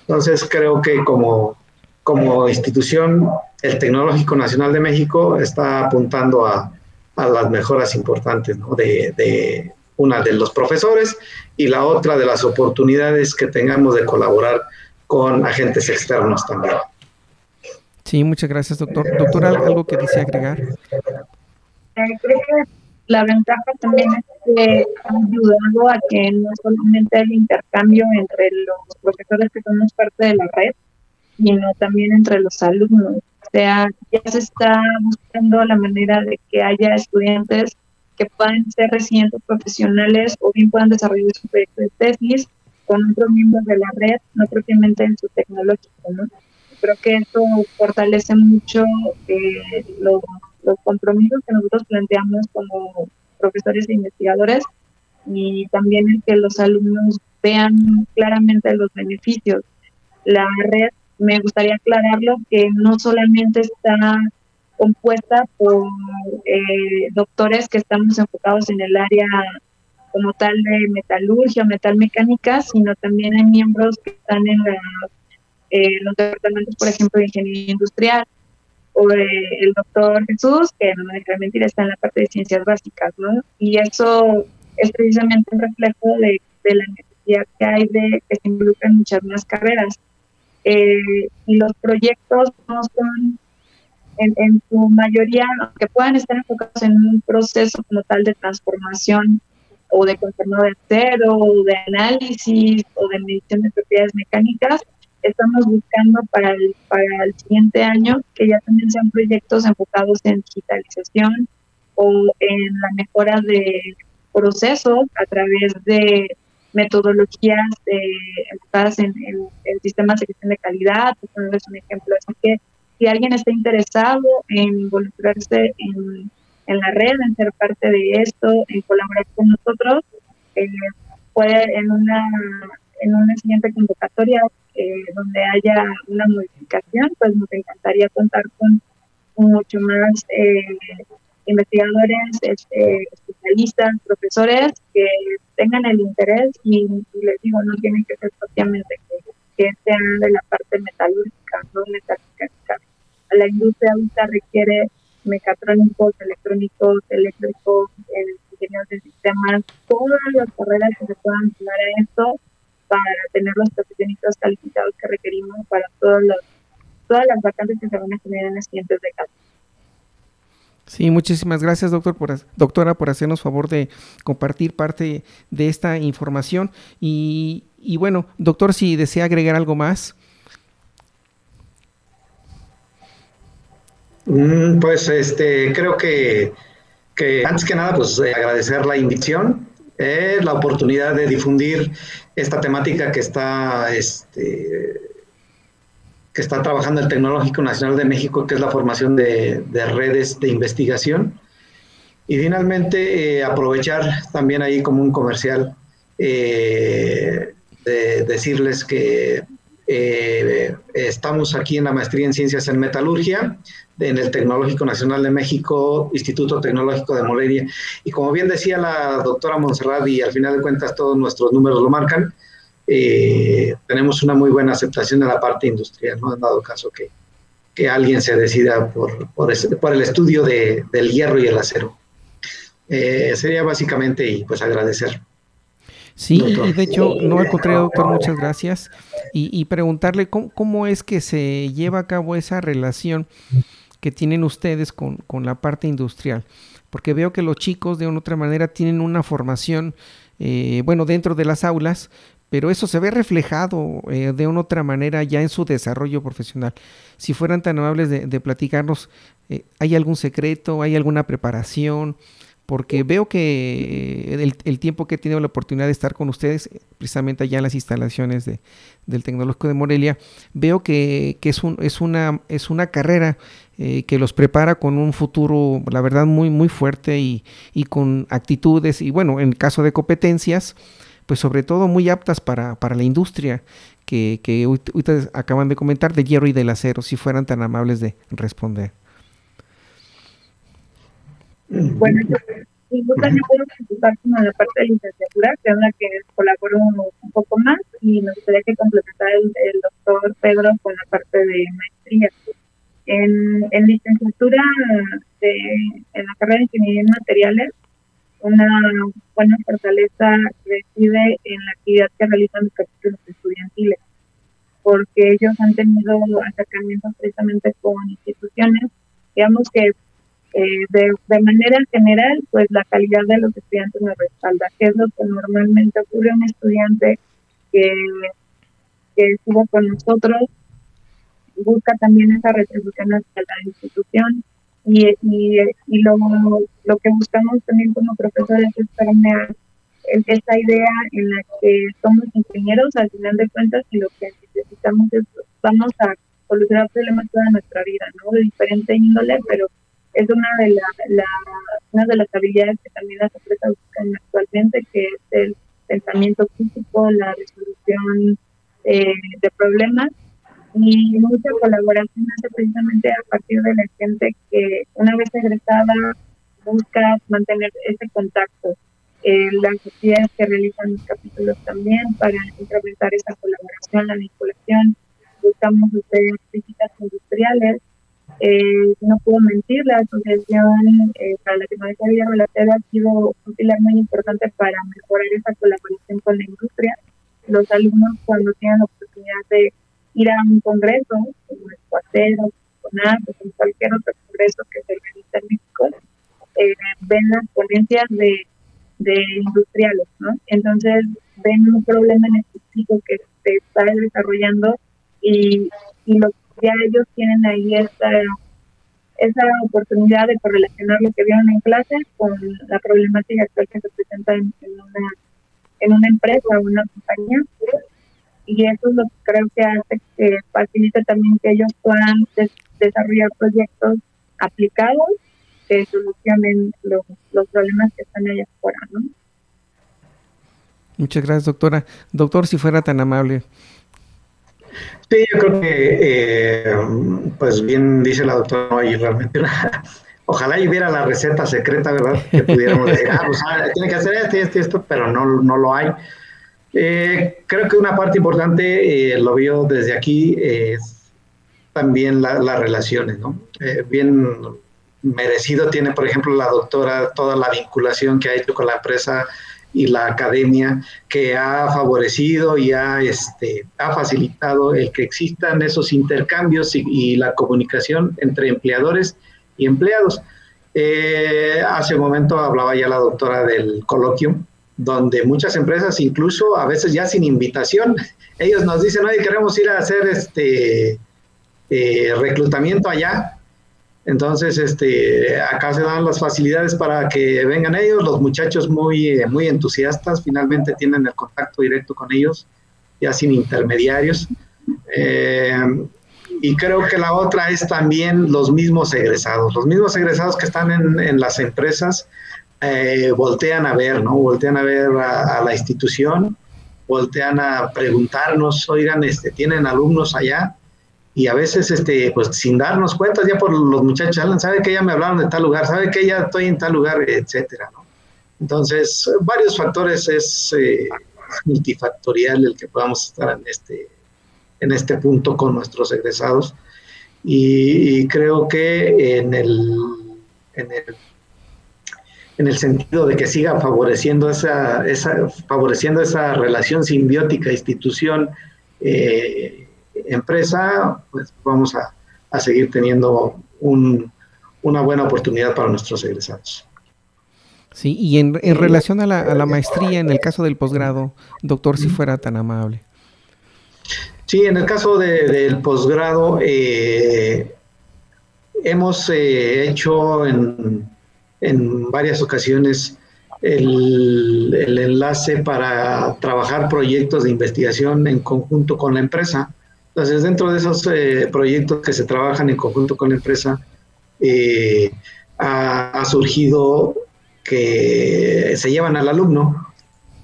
Entonces creo que como, como institución, el Tecnológico Nacional de México está apuntando a, las mejoras importantes de, una de los profesores y la otra de las oportunidades que tengamos de colaborar con agentes externos también. Sí, muchas gracias, doctor. Doctor, ¿algo que desea agregar? Eh, creo que la ventaja también es que ha ayudado a que no solamente el intercambio entre los profesores que somos parte de la red, sino también entre los alumnos. O sea, ya se está buscando la manera de que haya estudiantes que puedan ser residentes profesionales o bien puedan desarrollar su proyecto de tesis con otros miembros de la red, no propiamente en su tecnológico. ¿no? Creo que esto fortalece mucho eh, los, los compromisos que nosotros planteamos como profesores e investigadores y también el que los alumnos vean claramente los beneficios. La red, me gustaría aclararlo, que no solamente está compuesta por eh, doctores que estamos enfocados en el área como tal de metalurgia, metalmecánica, sino también hay miembros que están en eh, los departamentos, por ejemplo, de ingeniería industrial, o el doctor Jesús, que no me deja mentir, está en la parte de ciencias básicas, ¿no? Y eso es precisamente un reflejo de, la necesidad que hay de que se involucren muchas más carreras. Eh, y los proyectos no son, en, su mayoría, que puedan estar enfocados en un proceso como tal de transformación o de contorno de acero, o de análisis, o de medición de propiedades mecánicas, estamos buscando para el, para el siguiente año que ya también sean proyectos enfocados en digitalización o en la mejora de procesos a través de metodologías enfocadas en, el sistema de gestión de calidad, por es un ejemplo. Así que si alguien está interesado en involucrarse en, la red, en ser parte de esto, en colaborar con nosotros, eh, puede en una en una siguiente convocatoria eh, donde haya una modificación, pues nos encantaría contar con mucho más eh, investigadores, este, especialistas, profesores que tengan el interés y, les digo, no tienen que ser propiamente que, que sean de la parte metalúrgica, no metalúrgica. La industria ahorita requiere mecatrónicos, electrónicos, eléctricos, ingenieros de sistemas, todas las carreras que se puedan sumar a esto para tener los profesionistas calificados que requerimos para todos los, todas las vacantes que se van a generar en las siguientes décadas. Sí, muchísimas gracias, doctor, por, doctora, por hacernos favor de compartir parte de esta información. Y, y bueno, doctor, si desea agregar algo más. Pues este, creo que, que antes que nada, pues eh, agradecer la invitación, eh, la oportunidad de difundir esta temática que está este, que está trabajando el Tecnológico Nacional de México, que es la formación de, redes de investigación. Y finalmente, eh, aprovechar también ahí como un comercial, de decirles que eh, estamos aquí en la maestría en ciencias en metalurgia, en el Tecnológico Nacional de México, Instituto Tecnológico de Morelia. Y como bien decía la doctora Monserrat, y al final de cuentas todos nuestros números lo marcan, eh, tenemos una muy buena aceptación de la parte industrial, ¿no? Han dado caso que, que alguien se decida por, por, por el estudio de, del hierro y el acero. Eh, sería básicamente y pues agradecer. Sí, y de hecho, no al contrario, doctor, muchas gracias. Y, y preguntarle cómo, cómo, es que se lleva a cabo esa relación que tienen ustedes con, con, la parte industrial. Porque veo que los chicos de una otra manera tienen una formación, eh, bueno, dentro de las aulas, pero eso se ve reflejado eh, de una otra manera ya en su desarrollo profesional. Si fueran tan amables de, platicarnos, eh, ¿hay algún secreto? ¿Hay alguna preparación? Porque veo que el, el, tiempo que he tenido la oportunidad de estar con ustedes, precisamente allá en las instalaciones de, del Tecnológico de Morelia, veo que, es, un, es, una, es una carrera eh, que los prepara con un futuro, la verdad, muy, muy fuerte y, con actitudes y, bueno, en caso de competencias, pues sobre todo muy aptas para, para la industria que, que ustedes acaban de comentar de hierro y del acero, si fueran tan amables de responder. Bueno, yo también puedo participar como la parte de licenciatura, que es la que colaboro un poco más, y me gustaría que complementara el, el doctor Pedro con la parte de maestría. En, en licenciatura, de, en la carrera de Ingeniería en Materiales, una buena fortaleza reside en la actividad que realizan los capítulos estudiantiles, porque ellos han tenido acercamientos precisamente con instituciones, digamos que eh, de, de, manera general, pues la calidad de los estudiantes nos respalda, que es lo que normalmente ocurre a un estudiante que, que estuvo con nosotros busca también esa retribución hacia la institución y, y, y lo, lo que buscamos también como profesores es permear esa idea en la que somos ingenieros al final de cuentas y lo que necesitamos es vamos a solucionar problemas toda nuestra vida, ¿no? De diferente índole, pero es una de, la, una de las habilidades que también las empresas buscan actualmente, que es el pensamiento crítico, la resolución eh, de problemas y mucha colaboración hace precisamente a partir de la gente que una vez egresada busca mantener ese contacto. Eh, las actividades que realizan los capítulos también para incrementar esa colaboración, la vinculación. Buscamos hacer visitas industriales. Eh, no puedo mentir, la Asociación eh, para la Tecnología de Vida ha sido un pilar muy importante para mejorar esa colaboración con la industria. Los alumnos cuando tienen la oportunidad de ir a un congreso, como el Cuatero, con o cualquier otro congreso que se realiza en México, eh, ven las ponencias de de industriales, ¿no? Entonces ven un problema en específico que se está desarrollando y, y lo ya ellos tienen ahí esa, esa oportunidad de correlacionar lo que vieron en clase con la problemática actual que se presenta en, una, en una empresa o una compañía. Y eso es lo que creo que hace que facilite también que ellos puedan desarrollar proyectos aplicados que solucionen los, los problemas que están allá afuera, ¿no? Muchas gracias, doctora. Doctor, si fuera tan amable. Sí, yo creo que, eh, pues bien dice la doctora, y realmente ojalá hubiera la receta secreta, ¿verdad? Que pudiéramos decir, ah, pues ah, tiene que hacer esto y esto y esto, pero no, no lo hay. Eh, creo que una parte importante, eh, lo veo desde aquí, es también las relaciones, ¿no? bien merecido tiene, por ejemplo, la doctora toda la vinculación que ha hecho con la empresa y la academia, que ha favorecido y ha, este, ha facilitado el que existan esos intercambios y, la comunicación entre empleadores y empleados. Eh, hace un momento hablaba ya la doctora del coloquio, donde muchas empresas, incluso a veces ya sin invitación, ellos nos dicen, oye, queremos ir a hacer este eh, reclutamiento allá, entonces, este, acá se dan las facilidades para que vengan ellos, los muchachos muy, muy entusiastas, finalmente tienen el contacto directo con ellos, ya sin intermediarios. Eh, y creo que la otra es también los mismos egresados, los mismos egresados que están en, las empresas eh, voltean a ver, ¿no? Voltean a ver a, la institución, voltean a preguntarnos, oigan, este, ¿tienen alumnos allá? Y a veces, este, pues sin darnos cuenta, ya por los muchachos, sabe que ya me hablaron de tal lugar, sabe que ya estoy en tal lugar, etcétera. Entonces, varios factores es eh, multifactorial el que podamos estar en este, en este punto con nuestros egresados. Y, creo que en el, en el, en el sentido de que siga favoreciendo esa, esa, favoreciendo esa relación simbiótica institución eh, empresa, pues vamos a, seguir teniendo una buena oportunidad para nuestros egresados. Sí, y en, relación a la, maestría, en el caso del posgrado, doctor, si fuera tan amable. Sí, en el caso del posgrado, eh, hemos eh, hecho en, varias ocasiones el, el, enlace para trabajar proyectos de investigación en conjunto con la empresa. Entonces, dentro de esos eh, proyectos que se trabajan en conjunto con la empresa, eh, ha, surgido que se llevan al alumno.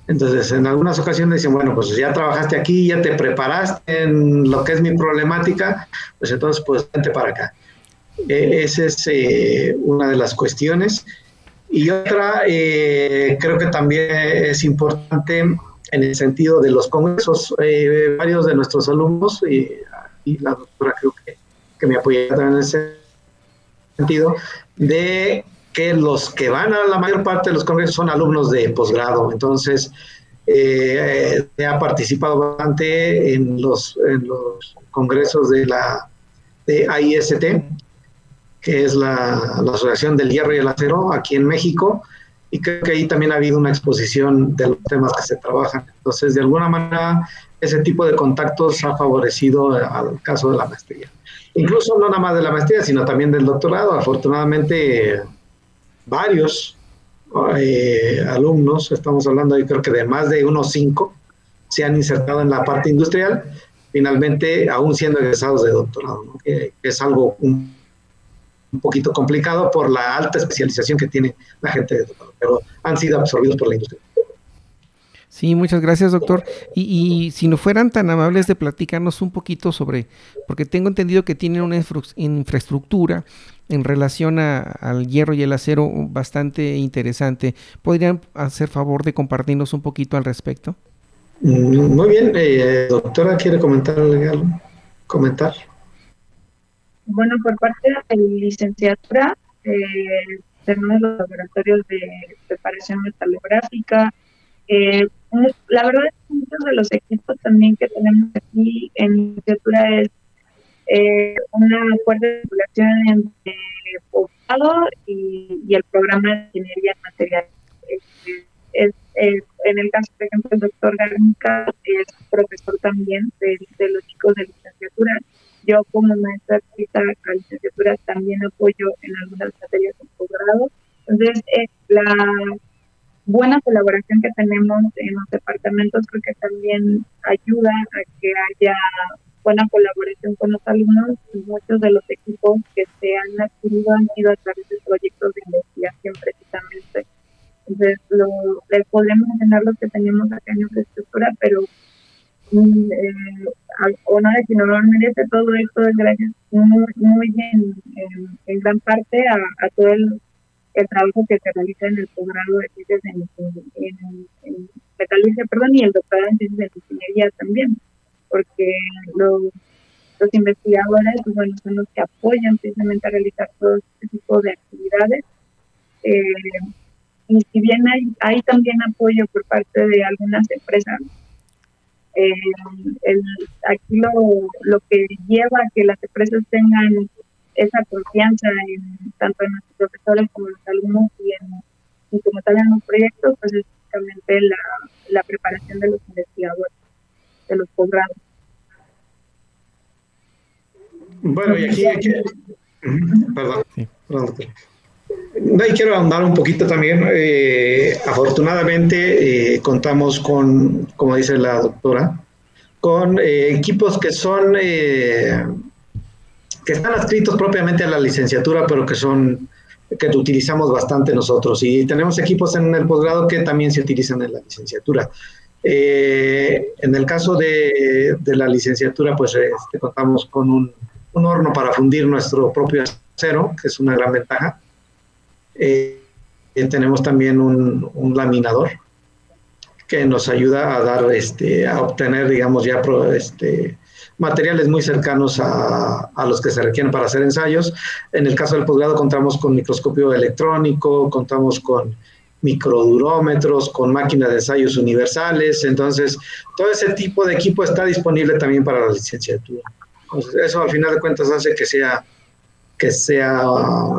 Entonces, en algunas ocasiones dicen, bueno, pues ya trabajaste aquí, ya te preparaste en lo que es mi problemática, pues entonces, pues vente para acá. E, esa es eh, una de las cuestiones. Y otra, creo que también es importante en el sentido de los congresos. Eh, varios de nuestros alumnos, y, la doctora creo que, que me apoya también en ese sentido, de que los que van a la mayor parte de los congresos son alumnos de posgrado. Entonces, eh, ha participado bastante en los, en los congresos de la de AIST, que es la, la, Asociación del Hierro y el Acero aquí en México, y creo que ahí también ha habido una exposición de los temas que se trabajan. Entonces, de alguna manera, ese tipo de contactos ha favorecido al caso de la maestría. Incluso no nada más de la maestría, sino también del doctorado. Afortunadamente, varios eh, alumnos, estamos hablando yo creo que de más de unos cinco, se han insertado en la parte industrial, finalmente aún siendo egresados de doctorado, que, es algo un, poquito complicado por la alta especialización que tiene la gente de pero han sido absorbidos por la industria. Sí, muchas gracias, doctor. Y, si no fueran tan amables de platicarnos un poquito sobre, porque tengo entendido que tienen una infraestructura en relación al hierro y el acero bastante interesante. ¿Podrían hacer favor de compartirnos un poquito al respecto? Mm, muy bien, eh, doctora, ¿quiere comentar algo? ¿Comentar? Bueno, por parte de la licenciatura, eh, tenemos los laboratorios de preparación metalográfica. Eh, la verdad es que muchos de los equipos también que tenemos aquí en licenciatura es eh, una fuerte vinculación entre poblado y, y, el programa de ingeniería material. Es, en el caso, por ejemplo, el doctor Garnica es profesor también de los chicos de licenciatura. Yo como maestra de licenciatura también apoyo en algunas materias de posgrado. Entonces, eh, la buena colaboración que tenemos en los departamentos creo que también ayuda a que haya buena colaboración con los alumnos y muchos de los equipos que se han adquirido han sido a través de proyectos de investigación precisamente. Entonces, lo, les podemos enseñar lo que tenemos acá en infraestructura, pero mm, eh, o no si no merece todo esto es gracias muy, muy en, gran parte a, todo el, trabajo que se realiza en el posgrado de ciencias en, en, en, perdón, y el doctorado en ciencias de ingeniería también, porque los, los investigadores pues, bueno, son los que apoyan precisamente a realizar todo este tipo de actividades. Eh, y si bien hay, hay también apoyo por parte de algunas empresas, eh, el, aquí lo, lo que lleva a que las empresas tengan esa confianza en tanto en los profesores como en los alumnos y, en, como tal en los proyectos, pues es básicamente la, la preparación de los investigadores, de los posgrados. Bueno, y aquí, aquí perdón, perdón. Y quiero ahondar un poquito también. Eh, afortunadamente eh, contamos con, como dice la doctora, con eh, equipos que son que están adscritos propiamente a la licenciatura, pero que son que utilizamos bastante nosotros. Y tenemos equipos en el posgrado que también se utilizan en la licenciatura. en el caso de, de la licenciatura, pues este, contamos con un, un horno para fundir nuestro propio acero, que es una gran ventaja eh, tenemos también un, laminador que nos ayuda a dar, este, a obtener, digamos, ya este, materiales muy cercanos a, los que se requieren para hacer ensayos. En el caso del posgrado contamos con microscopio electrónico, contamos con microdurómetros, con máquinas de ensayos universales. Entonces, todo ese tipo de equipo está disponible también para la licenciatura. eso al final de cuentas hace que sea que sea,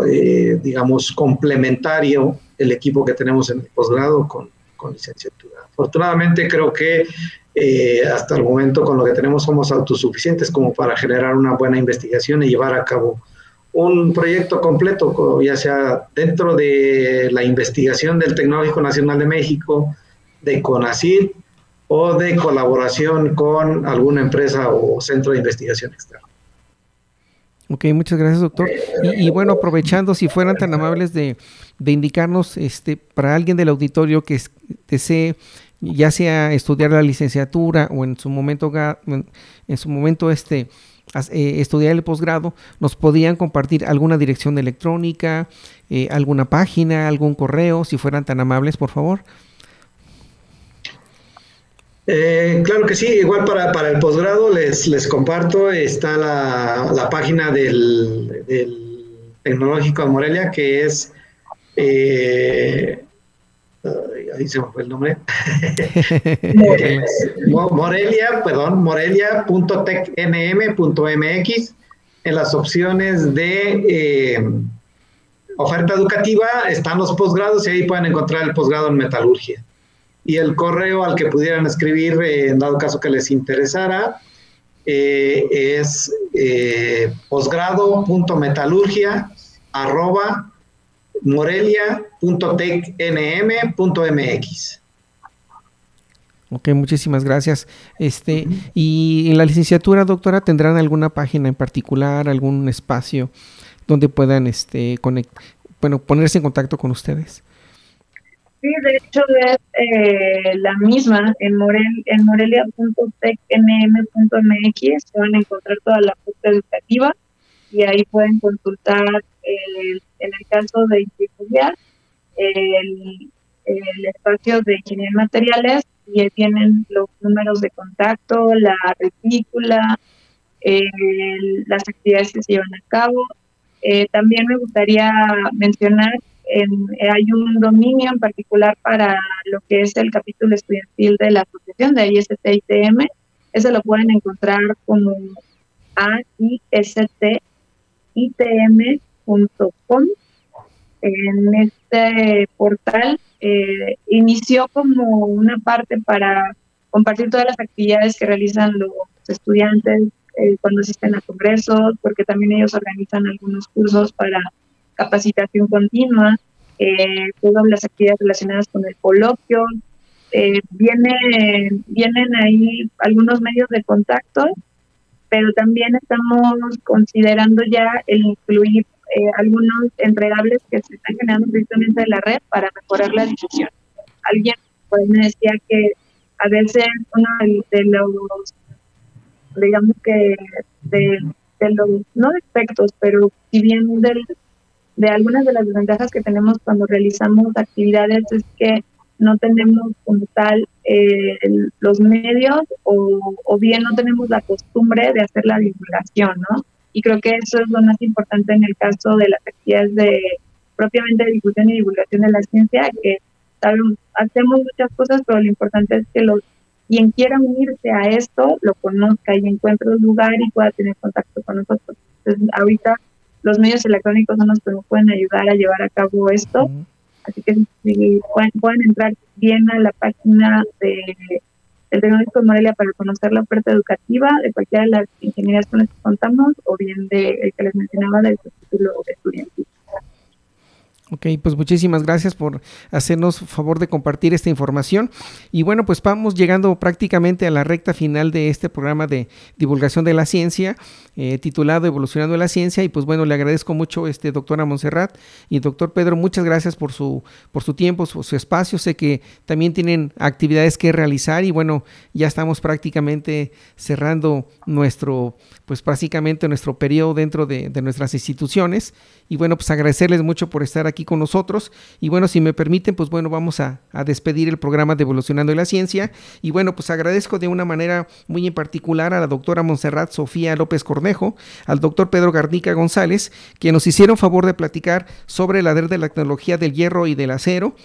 eh, digamos, complementario el equipo que tenemos en el posgrado con, con licenciatura. Afortunadamente creo que eh, hasta el momento con lo que tenemos somos autosuficientes como para generar una buena investigación y llevar a cabo un proyecto completo, ya sea dentro de la investigación del Tecnológico Nacional de México, de CONACYT o de colaboración con alguna empresa o centro de investigación externa. Ok, muchas gracias, doctor. Y, bueno, aprovechando, si fueran tan amables de, indicarnos, este, para alguien del auditorio que desee, ya sea estudiar la licenciatura o en su momento, en su momento este, eh, estudiar el posgrado, nos podían compartir alguna dirección electrónica, eh, alguna página, algún correo, si fueran tan amables, por favor. Eh, claro que sí, igual para, para el posgrado les, les comparto, está la, la página del, Tecnológico de Morelia, que es, eh, ahí se me fue el nombre, Morelia, perdón, morelia.tecnm.mx, en las opciones de, eh, oferta educativa están los posgrados y ahí pueden encontrar el posgrado en metalurgia. Y el correo al que pudieran escribir, eh, en dado caso que les interesara, eh, es eh, posgrado.metalurgia arroba morelia.tecnm.mx. Ok, muchísimas gracias. Este, y en la licenciatura, doctora, ¿tendrán alguna página en particular, algún espacio donde puedan este, bueno, ponerse en contacto con ustedes? Sí, de hecho es eh, la misma en, Morel, en morelia.tecnm.mx van a encontrar toda la oferta educativa y ahí pueden consultar en el caso de ingeniería el, el espacio de ingeniería de materiales y tienen los números de contacto, la retícula, las actividades que se llevan a cabo. Eh, también me gustaría mencionar, en, hay un dominio en particular para lo que es el capítulo estudiantil de la asociación de IST-ITM. Ese lo pueden encontrar como aistitm.com. En este portal eh, inició como una parte para compartir todas las actividades que realizan los estudiantes eh, cuando asisten a congresos, porque también ellos organizan algunos cursos para capacitación continua, eh, todas las actividades relacionadas con el coloquio. Eh, viene, vienen ahí algunos medios de contacto, pero también estamos considerando ya el incluir eh, algunos entregables que se están generando precisamente de la red para mejorar la difusión. Alguien pues, me decía que a veces uno de, los, digamos que de, los, no defectos, pero si bien del, de algunas de las desventajas que tenemos cuando realizamos actividades es que no tenemos como tal eh, los medios o, o bien no tenemos la costumbre de hacer la divulgación, ¿no? Y creo que eso es lo más importante en el caso de las actividades de propiamente de difusión y divulgación de la ciencia, que hacemos muchas cosas, pero lo importante es que los quien quiera unirse a esto lo conozca y encuentre un lugar y pueda tener contacto con nosotros. Entonces, ahorita los medios electrónicos que nos pueden ayudar a llevar a cabo esto. Así que si pueden, pueden entrar bien a la página de el Tecnológico de Morelia para conocer la oferta educativa de cualquiera de las ingenierías con las que contamos o bien de el que les mencionaba del título estudiantil. Ok, pues muchísimas gracias por hacernos favor de compartir esta información. Y bueno, pues vamos llegando prácticamente a la recta final de este programa de divulgación de la ciencia, eh, titulado Evolucionando la Ciencia. Y pues bueno, le agradezco mucho, este doctora Montserrat y doctor Pedro, muchas gracias por su, por su tiempo, su, su, espacio. Sé que también tienen actividades que realizar y bueno, ya estamos prácticamente cerrando nuestro, pues prácticamente nuestro periodo dentro de, de nuestras instituciones. Y bueno, pues agradecerles mucho por estar aquí con nosotros. Y bueno, si me permiten, pues bueno, vamos a, despedir el programa de Evolucionando la Ciencia. Y bueno, pues agradezco de una manera muy en particular a la doctora Montserrat Sofía López Cornejo, al doctor Pedro Garnica González, que nos hicieron favor de platicar sobre la de la tecnología del hierro y del acero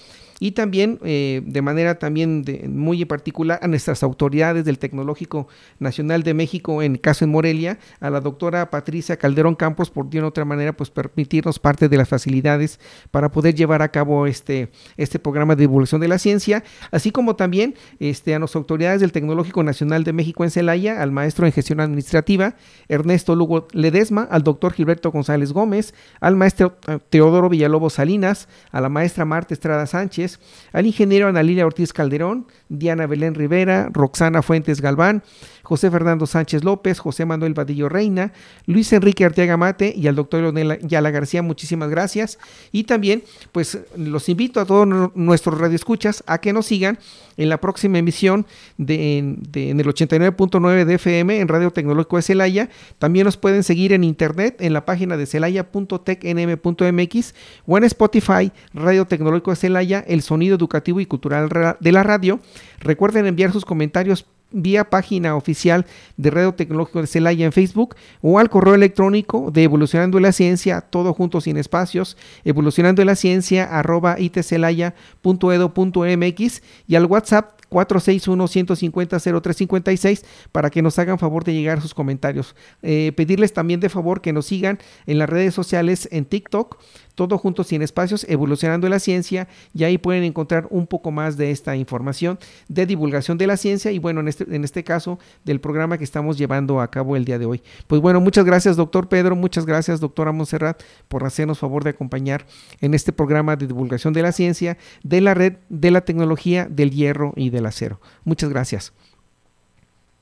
y también eh, de manera también muy particular a nuestras autoridades del Tecnológico Nacional de México, en caso en Morelia, a la doctora Patricia Calderón Campos, por de otra manera, pues permitirnos parte de las facilidades para poder llevar a cabo este, este programa de divulgación de la ciencia, así como también este, a las autoridades del Tecnológico Nacional de México en Celaya, al maestro en gestión administrativa, Ernesto Lugo Ledesma, al doctor Gilberto González Gómez, al maestro eh, Teodoro Villalobos Salinas, a la maestra Marta Estrada Sánchez, al ingeniero Ana Ortiz Calderón, Diana Belén Rivera, Roxana Fuentes Galván, José Fernando Sánchez López, José Manuel Vadillo Reina, Luis Enrique Arteaga Mate y al doctor Leonel Yala García, muchísimas gracias. Y también, pues los invito a todos nuestros radioescuchas a que nos sigan en la próxima emisión de, en el 89.9 de FM en Radio Tecnológico de Celaya. También nos pueden seguir en internet en la página de celaya.tecnm.mx o en Spotify, Radio Tecnológico de Celaya, el sonido educativo y cultural de la radio. Recuerden enviar sus comentarios vía página oficial de Radio Tecnológico de Celaya en Facebook o al correo electrónico de Evolucionando la Ciencia, todo junto sin espacios, evolucionando la ciencia arroba itcelaya.edo.mx y al WhatsApp 461-150-0356 para que nos hagan favor de llegar sus comentarios. Eh, pedirles también de favor que nos sigan en las redes sociales en TikTok, todo junto sin espacios, evolucionando la ciencia, y ahí pueden encontrar un poco más de esta información de divulgación de la ciencia y bueno, en este, en este caso del programa que estamos llevando a cabo el día de hoy. Pues bueno, muchas gracias doctor Pedro, muchas gracias doctora Monserrat por hacernos favor de acompañar en este programa de divulgación de la ciencia, de la red, de la tecnología, del hierro y del acero. Muchas gracias.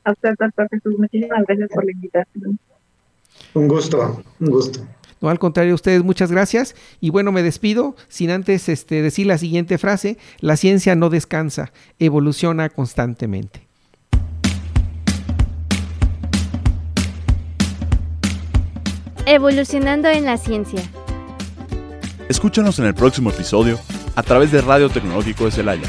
A usted, doctor Jesús, muchísimas gracias por la invitación. Un gusto, un gusto. No, al contrario, ustedes muchas gracias. Y bueno, me despido sin antes este, decir la siguiente frase. La ciencia no descansa, evoluciona constantemente. Evolucionando en la ciencia. Escúchanos en el próximo episodio a través de Radio Tecnológico de Celaya,